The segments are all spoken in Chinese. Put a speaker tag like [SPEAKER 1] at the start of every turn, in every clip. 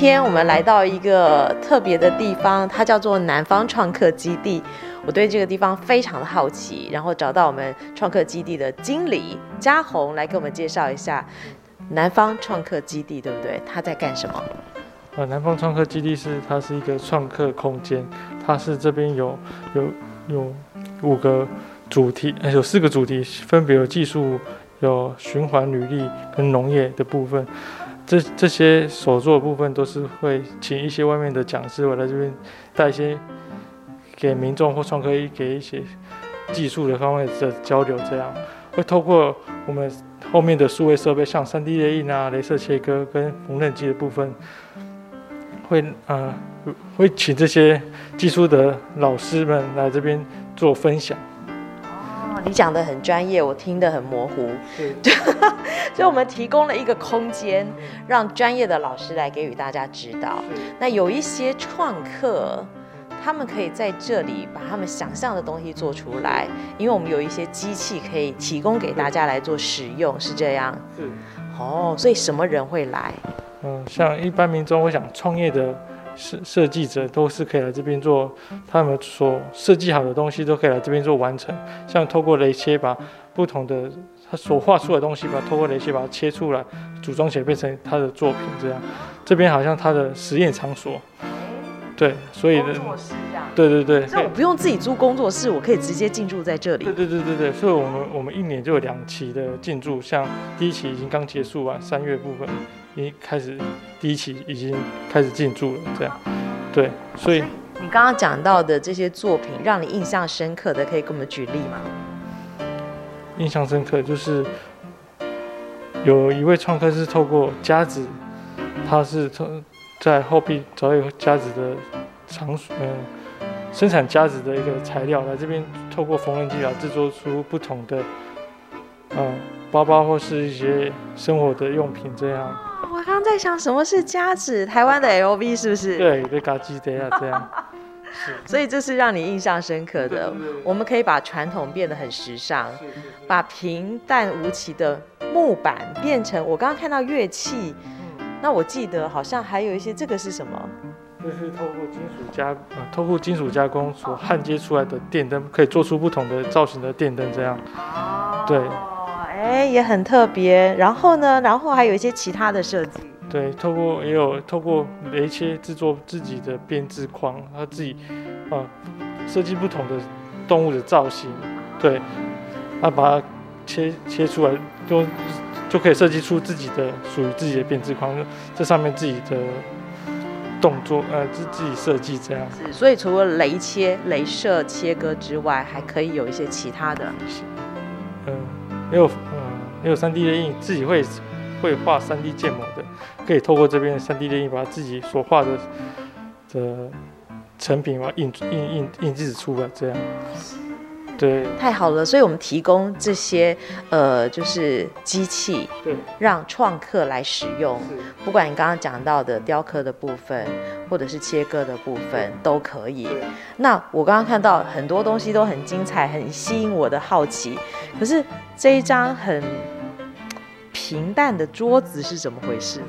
[SPEAKER 1] 天我们来到一个特别的地方，它叫做南方创客基地。我对这个地方非常的好奇，然后找到我们创客基地的经理嘉宏来给我们介绍一下南方创客基地，对不对？他在干什么？
[SPEAKER 2] 呃，南方创客基地是它是一个创客空间，它是这边有有有五个主题，有四个主题，分别有技术、有循环履历跟农业的部分。这这些所做的部分都是会请一些外面的讲师，我来这边带一些给民众或创客给一些技术的方面的交流，这样会透过我们后面的数位设备，像 3D 列印啊、镭射切割跟缝纫机的部分，会呃会请这些技术的老师们来这边做分享。
[SPEAKER 1] 你讲的很专业，我听得很模糊。
[SPEAKER 2] 对，
[SPEAKER 1] 所以我们提供了一个空间，让专业的老师来给予大家指导。那有一些创客，他们可以在这里把他们想象的东西做出来，因为我们有一些机器可以提供给大家来做使用，是这样。
[SPEAKER 2] 是。
[SPEAKER 1] 哦，所以什么人会来？
[SPEAKER 2] 嗯，像一般民众，我想创业的。设设计者都是可以来这边做，他们所设计好的东西都可以来这边做完成。像透过雷切把不同的他所画出的东西，把透过雷切把它切出来，组装起来变成他的作品。这样，这边好像他的实验场所。对，所以工作室这样。对对对。
[SPEAKER 1] 那我不用自己租工作室，我可以直接进驻在这里。
[SPEAKER 2] 对对对对对，所以我们我们一年就有两期的进驻，像第一期已经刚结束完，三月部分。已经开始第一期已经开始进驻了，这样，对，所以
[SPEAKER 1] 你刚刚讲到的这些作品，让你印象深刻的，可以给我们举例吗？
[SPEAKER 2] 印象深刻就是有一位创客是透过夹子，他是从在后壁找一个夹子的场所，嗯，生产夹子的一个材料来这边，透过缝纫机来制作出不同的，嗯，包包或是一些生活的用品这样。
[SPEAKER 1] 我刚刚在想，什么是夹子？台湾的 LV 是不是？
[SPEAKER 2] 对，被嘎机的呀，这样。是。
[SPEAKER 1] 所以这是让你印象深刻的。我们可以把传统变得很时尚，把平淡无奇的木板变成我刚刚看到乐器。那我记得好像还有一些，这个是什么？
[SPEAKER 2] 这是透过金属加，呃，透过金属加工所焊接出来的电灯，可以做出不同的造型的电灯，这样。对。
[SPEAKER 1] 哎，也很特别。然后呢，然后还有一些其他的设计。
[SPEAKER 2] 对，透过也有透过雷切制作自己的编织框，他自己啊设计不同的动物的造型。对，他把它切切出来，就就可以设计出自己的属于自己的编织框，这上面自己的动作呃自自己设计这样。
[SPEAKER 1] 是，所以除了雷切、镭射切割之外，还可以有一些其他的。
[SPEAKER 2] 嗯，也有嗯。也有 3D 列印，自己会会画 3D 建模的，可以透过这边的 3D 列印，把自己所画的的成品嘛印印印印制出来，这样。对，
[SPEAKER 1] 太好了，所以我们提供这些呃，就是机器，
[SPEAKER 2] 对，
[SPEAKER 1] 让创客来使用。不管你刚刚讲到的雕刻的部分，或者是切割的部分，都可以。那我刚刚看到很多东西都很精彩，很吸引我的好奇。可是这一张很平淡的桌子是怎么回事呢？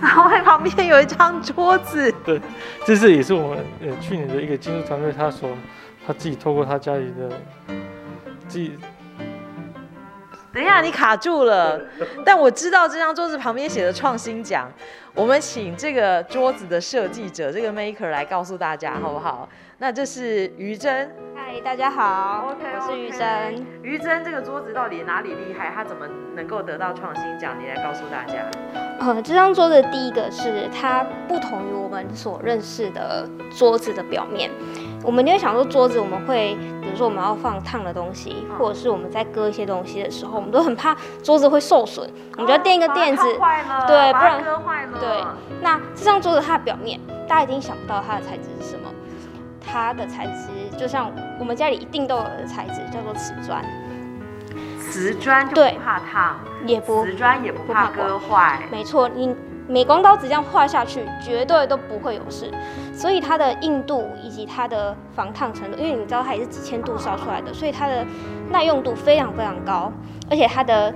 [SPEAKER 1] 然后旁边有一张桌子，
[SPEAKER 2] 对，这是也是我们呃去年的一个技术团队，他所他自己透过他家里的自己。
[SPEAKER 1] 等一下，你卡住了，但我知道这张桌子旁边写的创新奖，我们请这个桌子的设计者，这个 maker 来告诉大家好不好？那这是于真，
[SPEAKER 3] 嗨，大家好
[SPEAKER 1] ，OK，
[SPEAKER 3] 我是于真。
[SPEAKER 1] 于真，这个桌子到底哪里厉害？它怎么能够得到创新奖？你来告诉大家。
[SPEAKER 3] 呃，这张桌子第一个是它不同于我们所认识的桌子的表面。我们就会想说，桌子我们会，比如说我们要放烫的东西，或者是我们在割一些东西的时候，我们都很怕桌子会受损，我们就要垫一个垫子，对，不然
[SPEAKER 1] 割坏了。
[SPEAKER 3] 对，那这张桌子它的表面，大家一定想不到它的材质是什么？它的材质就像我们家里一定都有的材质，叫做瓷砖。
[SPEAKER 1] 瓷砖就不怕烫，
[SPEAKER 3] 也不
[SPEAKER 1] 瓷砖也不怕割坏。
[SPEAKER 3] 没错，你。美光刀子这样画下去，绝对都不会有事。所以它的硬度以及它的防烫程度，因为你知道它也是几千度烧出来的，所以它的耐用度非常非常高。而且它的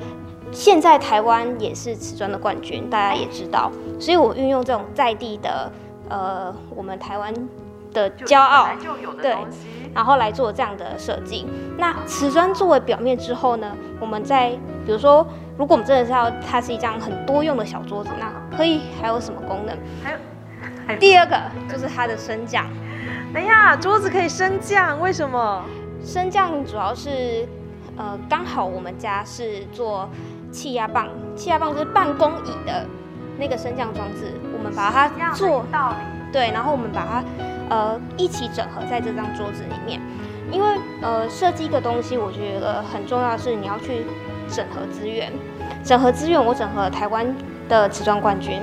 [SPEAKER 3] 现在台湾也是瓷砖的冠军，大家也知道。所以我运用这种在地的，呃，我们台湾的骄傲，对，然后来做这样的设计。那瓷砖作为表面之后呢，我们在比如说。如果我们真的是要它是一张很多用的小桌子，那可以还有什么功能？还有，还有第二个就是它的升降。
[SPEAKER 1] 等一下，桌子可以升降，为什么？
[SPEAKER 3] 升降主要是，呃，刚好我们家是做气压棒，气压棒就是办公椅的那个升降装置，我们把它做
[SPEAKER 1] 道理。
[SPEAKER 3] 对，然后我们把它呃一起整合在这张桌子里面，因为呃设计一个东西，我觉得很重要的是你要去。整合资源，整合资源，我整合了台湾的瓷砖冠军，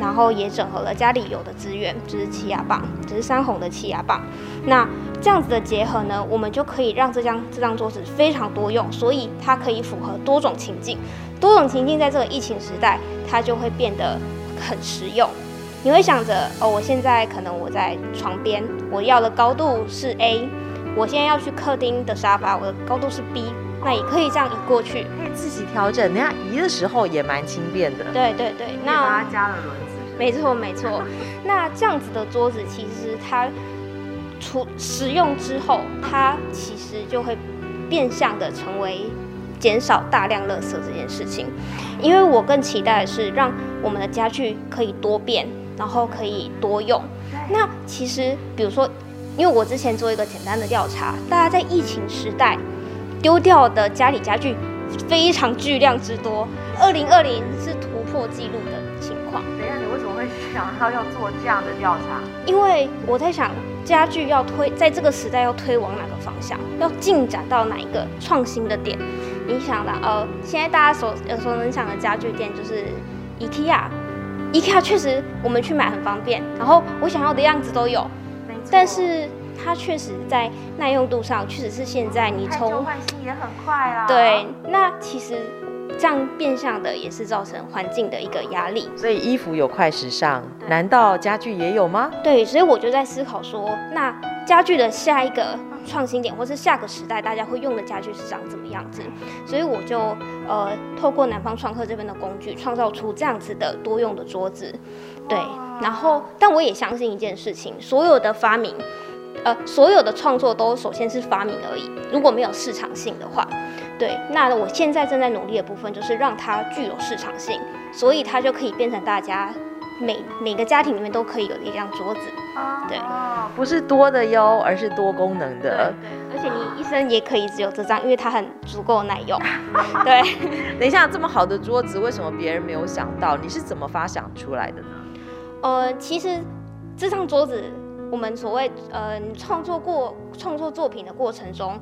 [SPEAKER 3] 然后也整合了家里有的资源，就是气压棒，就是三红的气压棒。那这样子的结合呢，我们就可以让这张这张桌子非常多用，所以它可以符合多种情境。多种情境在这个疫情时代，它就会变得很实用。你会想着，哦，我现在可能我在床边，我要的高度是 A，我现在要去客厅的沙发，我的高度是 B。那也可以这样移过去，
[SPEAKER 1] 可以自己调整。那移的时候也蛮轻便的。
[SPEAKER 3] 对对对，那
[SPEAKER 1] 它加了轮子。
[SPEAKER 3] 没错没错。那这样子的桌子，其实它除使用之后，它其实就会变相的成为减少大量垃圾这件事情。因为我更期待的是，让我们的家具可以多变，然后可以多用。那其实，比如说，因为我之前做一个简单的调查，大家在疫情时代。丢掉的家里家具非常巨量之多，二零二零是突破纪录的情况。
[SPEAKER 1] 等一下，你为什么会想到要做这样的调查？
[SPEAKER 3] 因为我在想，家具要推在这个时代要推往哪个方向，要进展到哪一个创新的点？你想的，呃，现在大家所耳熟能详的家具店就是 IKEA，IKEA 确实我们去买很方便，然后我想要的样子都有。但是。它确实在耐用度上，确实是现在你
[SPEAKER 1] 从换新也很快啊。
[SPEAKER 3] 对，那其实这样变相的也是造成环境的一个压力。
[SPEAKER 1] 所以衣服有快时尚，难道家具也有吗？
[SPEAKER 3] 对，所以我就在思考说，那家具的下一个创新点，或是下个时代大家会用的家具是长怎么样子？所以我就呃透过南方创客这边的工具，创造出这样子的多用的桌子。对，然后但我也相信一件事情，所有的发明。呃，所有的创作都首先是发明而已，如果没有市场性的话，对，那我现在正在努力的部分就是让它具有市场性，所以它就可以变成大家每每个家庭里面都可以有的一张桌子，对，
[SPEAKER 1] 哦，不是多的哟，而是多功能的，
[SPEAKER 3] 对，对，而且你一生也可以只有这张，因为它很足够耐用，对。
[SPEAKER 1] 等一下，这么好的桌子，为什么别人没有想到？你是怎么发想出来的呢？
[SPEAKER 3] 呃，其实这张桌子。我们所谓呃，创作过创作作品的过程中，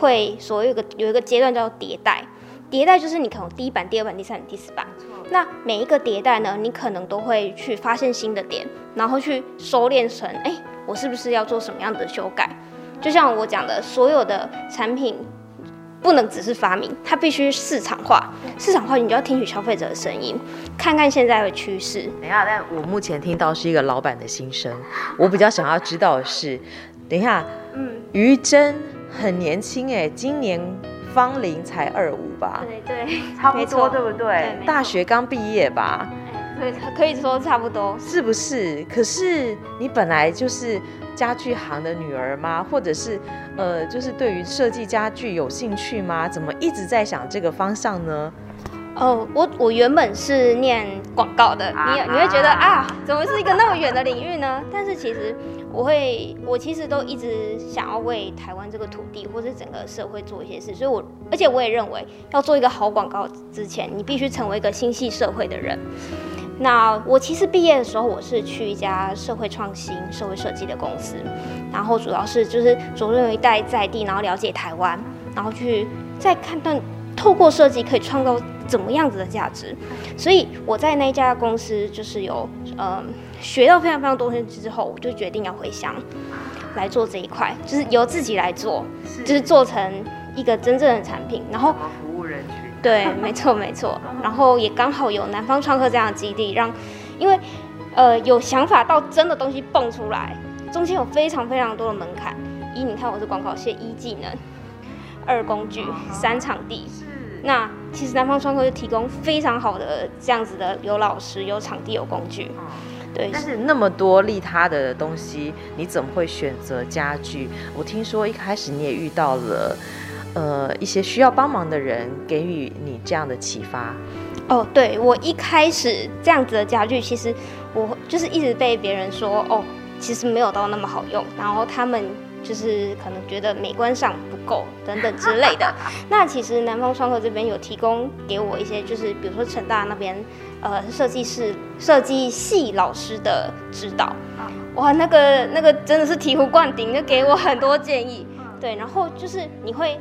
[SPEAKER 3] 会所谓有个有一个阶段叫迭代。迭代就是你可能第一版、第二版、第三版、第四版。那每一个迭代呢，你可能都会去发现新的点，然后去收敛成，哎，我是不是要做什么样的修改？就像我讲的，所有的产品。不能只是发明，它必须市场化。市场化，你就要听取消费者的声音，看看现在的趋势。
[SPEAKER 1] 等一下，但我目前听到是一个老板的心声。我比较想要知道的是，等一下，嗯，于真很年轻哎，今年芳龄才二五吧？
[SPEAKER 3] 对对，
[SPEAKER 1] 差不多，对不对？
[SPEAKER 3] 对，
[SPEAKER 1] 大学刚毕业吧？
[SPEAKER 3] 对，可以说差不多，
[SPEAKER 1] 是不是？可是你本来就是。家具行的女儿吗？或者是，呃，就是对于设计家具有兴趣吗？怎么一直在想这个方向呢？
[SPEAKER 3] 哦，我我原本是念广告的，你你会觉得啊，怎么是一个那么远的领域呢？但是其实我会，我其实都一直想要为台湾这个土地或是整个社会做一些事，所以我而且我也认为，要做一个好广告之前，你必须成为一个心系社会的人。那我其实毕业的时候，我是去一家社会创新、社会设计的公司，然后主要是就是着重于带在地，然后了解台湾，然后去再看到透过设计可以创造。怎么样子的价值？所以我在那家公司就是有呃学到非常非常多东西之后，我就决定要回乡来做这一块，就是由自己来做，就是做成一个真正的产品，然后
[SPEAKER 1] 服务人群。
[SPEAKER 3] 对，没错没错。然后也刚好有南方创客这样的基地，让因为呃有想法到真的东西蹦出来，中间有非常非常多的门槛。一，你看我是广告线，一技能，二工具，三场地。那其实南方创客就提供非常好的这样子的，有老师、有场地、有工具，对。
[SPEAKER 1] 但是那么多利他的东西，你怎么会选择家具？我听说一开始你也遇到了，呃，一些需要帮忙的人，给予你这样的启发。
[SPEAKER 3] 哦，对，我一开始这样子的家具，其实我就是一直被别人说，哦，其实没有到那么好用，然后他们。就是可能觉得美观上不够等等之类的。那其实南方窗口这边有提供给我一些，就是比如说成大那边呃设计师设计系老师的指导。哇，那个那个真的是醍醐灌顶，就给我很多建议。对，然后就是你会，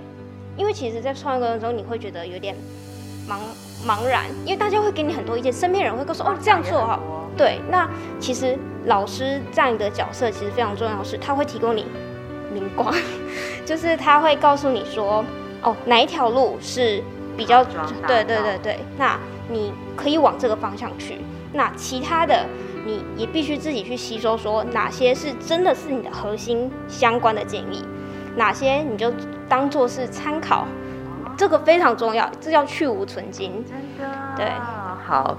[SPEAKER 3] 因为其实，在创业过程中你会觉得有点茫茫然，因为大家会给你很多意见，身边人会告诉哦这样做哈。对，那其实老师这样的角色其实非常重要是，他会提供你。明光，就是他会告诉你说，哦，哪一条路是比较对对对对，那你可以往这个方向去。那其他的你也必须自己去吸收，说哪些是真的是你的核心相关的建议，哪些你就当做是参考，这个非常重要，这叫去无存精。真的，对，好。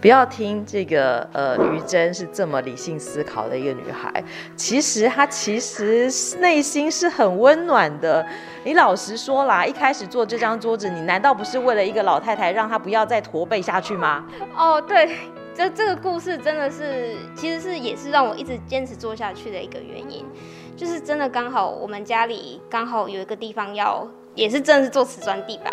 [SPEAKER 1] 不要听这个，呃，于真是这么理性思考的一个女孩，其实她其实内心是很温暖的。你老实说啦，一开始做这张桌子，你难道不是为了一个老太太，让她不要再驼背下去吗？
[SPEAKER 3] 哦，对，这这个故事真的是，其实是也是让我一直坚持做下去的一个原因，就是真的刚好我们家里刚好有一个地方要，也是真的是做瓷砖地板，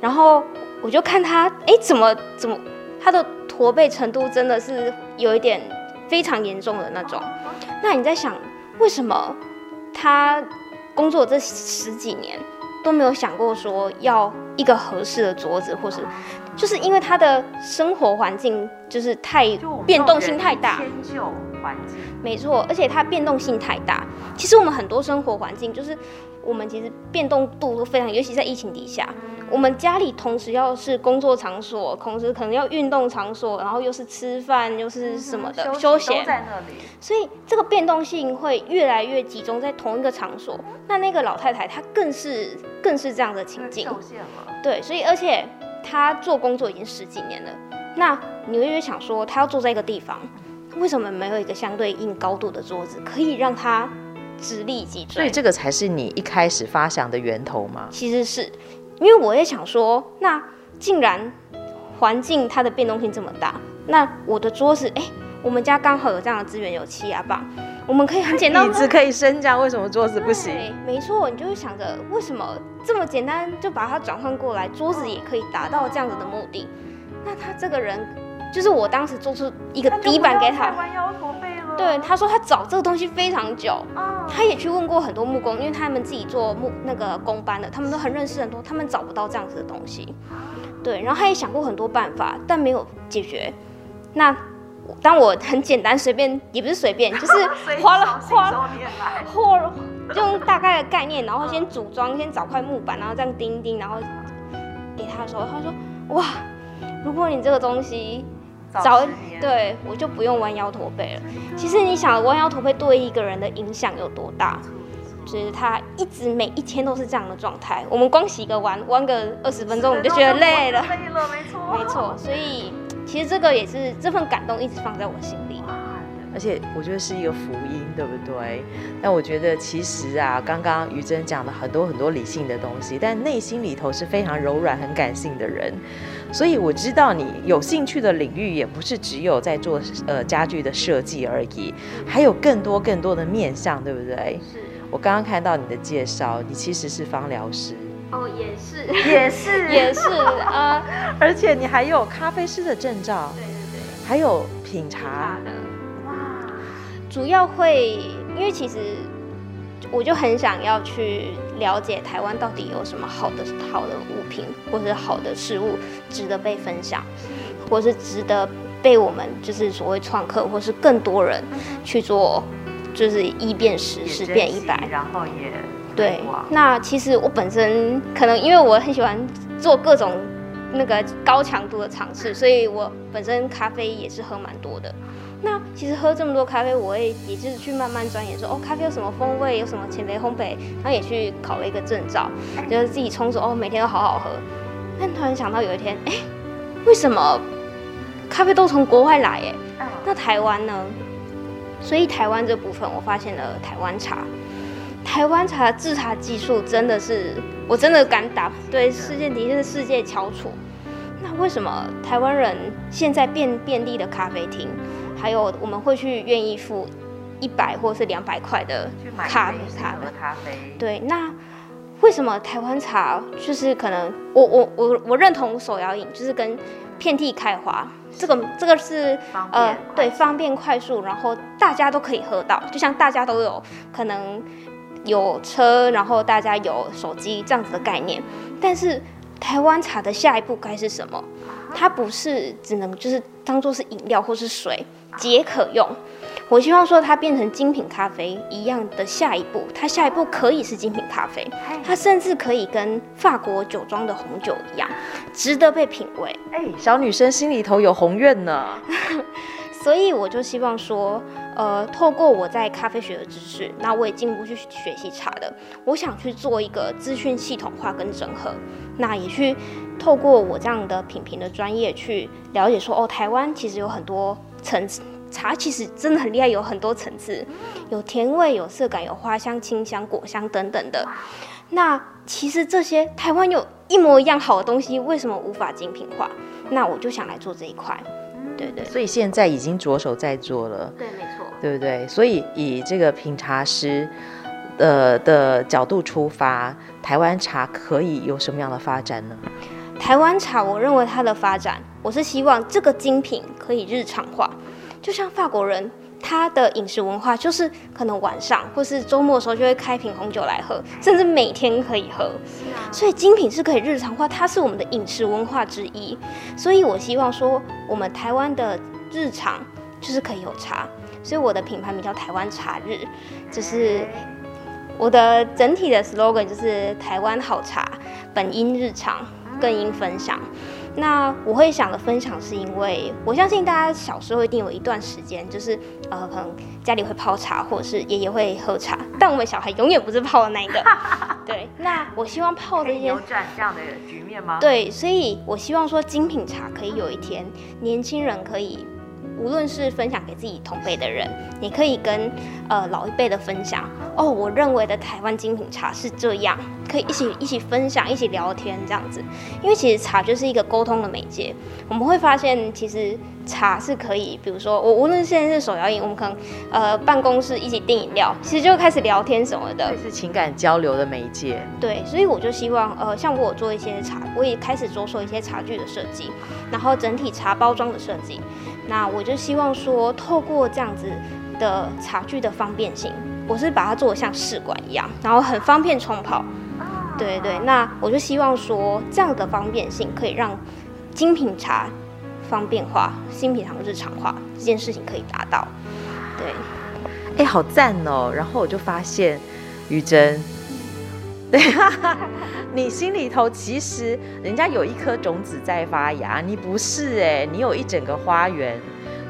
[SPEAKER 3] 然后我就看他，哎，怎么怎么他的。驼背程度真的是有一点非常严重的那种。那你在想，为什么他工作这十几年都没有想过说要一个合适的桌子，或是就是因为他的生活环境就是太变动性太大。迁就环境。没错，而且它变动性太大。其实我们很多生活环境就是我们其实变动度都非常，尤其在疫情底下。我们家里同时要是工作场所，同时可能要运动场所，然后又是吃饭，又是什么的、嗯、休闲，在那里。所以这个变动性会越来越集中在同一个场所。那那个老太太她更是更是这样的情境，受限了。对，所以而且她做工作已经十几年了。那你会想说，她要坐在一个地方，为什么没有一个相对应高度的桌子，可以让它直立脊椎？所以这个才是你一开始发想的源头吗？其实是。因为我也想说，那既然环境它的变动性这么大，那我的桌子，哎，我们家刚好有这样的资源，有气压棒，我们可以很简单，椅子可以升降，为什么桌子不行？没错，你就会想着，为什么这么简单就把它转换过来，桌子也可以达到这样子的目的？那他这个人，就是我当时做出一个底板给他。弯腰驼背了对，他说他找这个东西非常久，他也去问过很多木工，因为他们自己做木那个工班的，他们都很认识很多，他们找不到这样子的东西。对，然后他也想过很多办法，但没有解决。那当我很简单随便，也不是随便，就是 花了花了或用大概的概念，然后先组装，先找块木板，然后这样钉钉，然后给他的时候，他说哇，如果你这个东西。早对，我就不用弯腰驼背了。其实你想，弯腰驼背对一个人的影响有多大？就是他一直每一天都是这样的状态。我们光洗个碗，弯个二十分钟，你就觉得累了。累了，没错，没错。所以其实这个也是这份感动一直放在我心里。而且我觉得是一个福音，对不对？但我觉得其实啊，刚刚于真讲了很多很多理性的东西，但内心里头是非常柔软、很感性的人。
[SPEAKER 1] 所以我知道你有兴趣的领域也不是只有在做呃家具的设计而已，还有更多更多的面向，对不对？
[SPEAKER 3] 是。
[SPEAKER 1] 我刚刚看到你的介绍，你其实是芳疗师。
[SPEAKER 3] 哦，也是，
[SPEAKER 1] 也是，
[SPEAKER 3] 也是啊，
[SPEAKER 1] 而且你还有咖啡师的证照，
[SPEAKER 3] 对对对，
[SPEAKER 1] 还有品茶
[SPEAKER 3] 的，哇，主要会因为其实我就很想要去了解台湾到底有什么好的好的物品，或是好的事物值得被分享，或是值得被我们就是所谓创客或是更多人去做，就是一变十，十变一百，
[SPEAKER 1] 然后也。
[SPEAKER 3] 对，那其实我本身可能因为我很喜欢做各种那个高强度的尝试，所以我本身咖啡也是喝蛮多的。那其实喝这么多咖啡，我也也就是去慢慢钻研说，哦，咖啡有什么风味，有什么浅焙烘焙，然后也去考了一个证照，就是自己冲煮，哦，每天都好好喝。但突然想到有一天，哎，为什么咖啡都从国外来？哎，那台湾呢？所以台湾这部分，我发现了台湾茶。台湾茶的制茶技术真的是，我真的敢打对世界第一，是世界翘楚。那为什么台湾人现在遍遍地的咖啡厅，还有我们会去愿意付一百或是两百块的咖啡咖
[SPEAKER 1] 咖啡？
[SPEAKER 3] 对，那为什么台湾茶就是可能我我我我认同手摇饮就是跟遍地开花，这个这个是呃对方便快速，然后大家都可以喝到，就像大家都有可能。有车，然后大家有手机这样子的概念，但是台湾茶的下一步该是什么？它不是只能就是当做是饮料或是水解渴用。我希望说它变成精品咖啡一样的下一步，它下一步可以是精品咖啡，它甚至可以跟法国酒庄的红酒一样，值得被品味。
[SPEAKER 1] 哎，小女生心里头有宏愿呢，
[SPEAKER 3] 所以我就希望说。呃，透过我在咖啡学的知识，那我也进一步去学习茶的。我想去做一个资讯系统化跟整合，那也去透过我这样的品评的专业去了解说，哦，台湾其实有很多层次，茶其实真的很厉害，有很多层次，有甜味，有色感，有花香、清香、果香等等的。那其实这些台湾有一模一样好的东西，为什么无法精品化？那我就想来做这一块。对对，
[SPEAKER 1] 所以现在已经着手在做了。
[SPEAKER 3] 对，没错。
[SPEAKER 1] 对不对？所以以这个品茶师的的角度出发，台湾茶可以有什么样的发展呢？
[SPEAKER 3] 台湾茶，我认为它的发展，我是希望这个精品可以日常化，就像法国人他的饮食文化，就是可能晚上或是周末的时候就会开瓶红酒来喝，甚至每天可以喝。啊所以精品是可以日常化，它是我们的饮食文化之一。所以我希望说，我们台湾的日常就是可以有茶。所以我的品牌名叫台湾茶日，就是我的整体的 slogan 就是台湾好茶，本因日常，更因分享。那我会想的分享，是因为我相信大家小时候一定有一段时间，就是呃，可能家里会泡茶，或者是爷爷会喝茶，但我们小孩永远不是泡的那一个。对，那我希望泡的一些扭
[SPEAKER 1] 转这样的局面吗？
[SPEAKER 3] 对，所以我希望说精品茶可以有一天，年轻人可以。无论是分享给自己同辈的人，你可以跟呃老一辈的分享哦，我认为的台湾精品茶是这样，可以一起一起分享，一起聊天这样子。因为其实茶就是一个沟通的媒介，我们会发现其实茶是可以，比如说我无论现在是手摇饮，我们可能呃办公室一起订饮料，其实就开始聊天什么的，
[SPEAKER 1] 是情感交流的媒介。
[SPEAKER 3] 对，所以我就希望呃像我做一些茶，我也开始着手一些茶具的设计，然后整体茶包装的设计。那我就希望说，透过这样子的茶具的方便性，我是把它做得像试管一样，然后很方便冲泡。对对，那我就希望说，这样的方便性可以让精品茶方便化、新品茶日常化这件事情可以达到。对，
[SPEAKER 1] 哎，好赞哦！然后我就发现，于真，对。你心里头其实人家有一颗种子在发芽，你不是哎，你有一整个花园，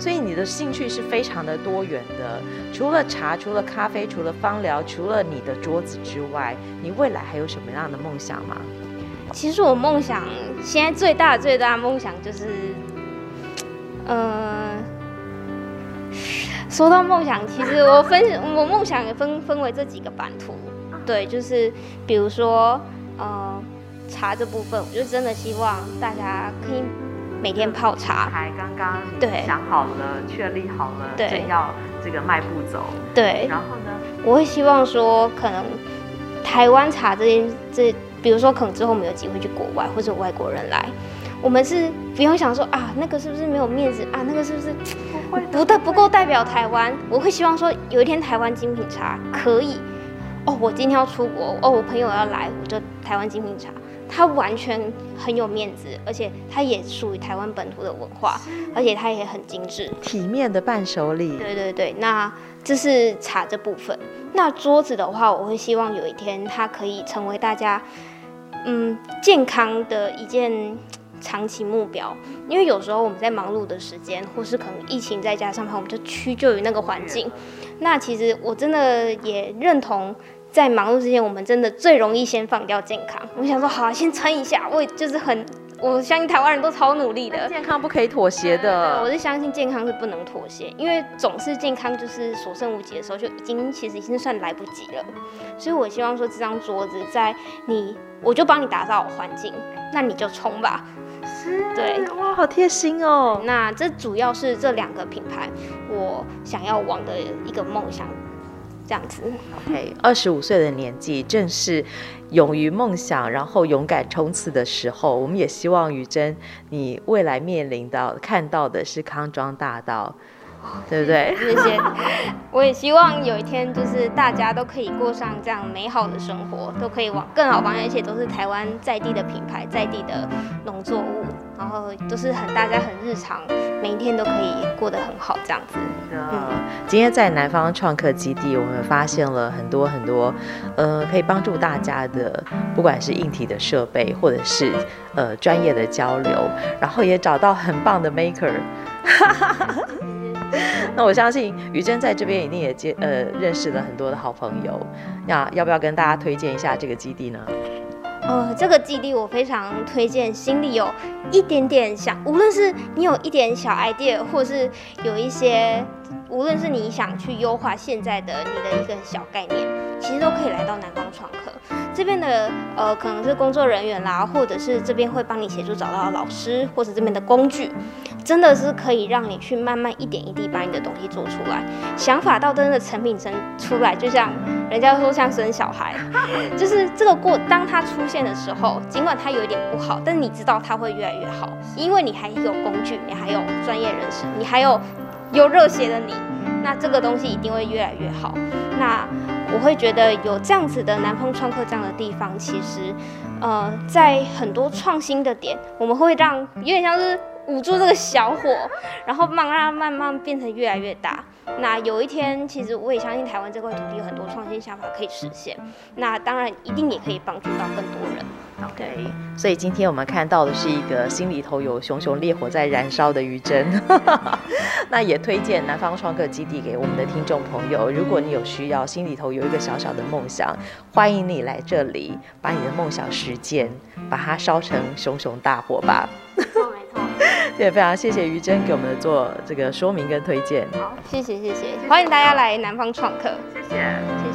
[SPEAKER 1] 所以你的兴趣是非常的多元的。除了茶，除了咖啡，除了芳疗，除了你的桌子之外，你未来还有什么样的梦想吗？
[SPEAKER 3] 其实我梦想现在最大最大的梦想就是，呃，说到梦想，其实我分我梦想也分分为这几个版图，对，就是比如说。呃，茶这部分，我就真的希望大家可以每天泡茶。
[SPEAKER 1] 才刚刚
[SPEAKER 3] 对
[SPEAKER 1] 想好了，确立好了，
[SPEAKER 3] 对
[SPEAKER 1] 正要这个迈步走。
[SPEAKER 3] 对，
[SPEAKER 1] 然后呢？
[SPEAKER 3] 我会希望说，可能台湾茶这件这，比如说可能之后我们有机会去国外，或者外国人来，我们是不用想说啊，那个是不是没有面子啊？那个是不是不不不够代表台湾？我会希望说，有一天台湾精品茶可以。哦，我今天要出国，哦，我朋友要来，我就台湾精品茶，它完全很有面子，而且它也属于台湾本土的文化，而且它也很精致，
[SPEAKER 1] 体面的伴手礼。
[SPEAKER 3] 对对对，那这是茶这部分。那桌子的话，我会希望有一天它可以成为大家嗯健康的一件长期目标，因为有时候我们在忙碌的时间，或是可能疫情再加上，我们就屈就于那个环境。那其实我真的也认同。在忙碌之前，我们真的最容易先放掉健康。我想说，好啊，先撑一下。我也就是很，我相信台湾人都超努力的，
[SPEAKER 1] 健康不可以妥协的。
[SPEAKER 3] 我是相信健康是不能妥协，因为总是健康就是所剩无几的时候，就已经其实已经算来不及了。所以我希望说，这张桌子在你，我就帮你打造环境，那你就冲吧。
[SPEAKER 1] 是，
[SPEAKER 3] 对，
[SPEAKER 1] 哇，好贴心哦。
[SPEAKER 3] 那这主要是这两个品牌，我想要往的一个梦想。这样子
[SPEAKER 1] ，OK，二十五岁的年纪正是勇于梦想，然后勇敢冲刺的时候。我们也希望于真，你未来面临到看到的是康庄大道，对不对？
[SPEAKER 3] 谢谢。我也希望有一天，就是大家都可以过上这样美好的生活，都可以往更好方向，而且都是台湾在地的品牌，在地的农作物。然后都是很大家很日常，每一天都可以过得很好这样子。
[SPEAKER 1] 嗯，今天在南方创客基地，我们发现了很多很多，呃，可以帮助大家的，不管是硬体的设备，或者是呃专业的交流，然后也找到很棒的 maker。那我相信于真在这边一定也接呃认识了很多的好朋友。那要不要跟大家推荐一下这个基地呢？
[SPEAKER 3] 呃，这个基地我非常推荐，心里有一点点想，无论是你有一点小 idea，或是有一些，无论是你想去优化现在的你的一个小概念，其实都可以来到南方创客这边的，呃，可能是工作人员啦，或者是这边会帮你协助找到老师，或者这边的工具。真的是可以让你去慢慢一点一滴把你的东西做出来，想法到真的成品生出来，就像人家说像生小孩，就是这个过，当它出现的时候，尽管它有一点不好，但你知道它会越来越好，因为你还有工具，你还有专业人士，你还有有热血的你，那这个东西一定会越来越好。那我会觉得有这样子的南方创客这样的地方，其实呃，在很多创新的点，我们会让有点像是。捂住这个小火，然后慢慢慢慢变成越来越大。那有一天，其实我也相信台湾这块土地有很多创新想法可以实现。那当然，一定也可以帮助到更多人。
[SPEAKER 1] OK，所以今天我们看到的是一个心里头有熊熊烈火在燃烧的余真。那也推荐南方创客基地给我们的听众朋友。如果你有需要，心里头有一个小小的梦想，欢迎你来这里，把你的梦想实践，把它烧成熊熊大火吧。也非常谢谢于真给我们做这个说明跟推荐。
[SPEAKER 3] 好，谢谢谢谢，欢迎大家来南方创客，
[SPEAKER 1] 谢谢。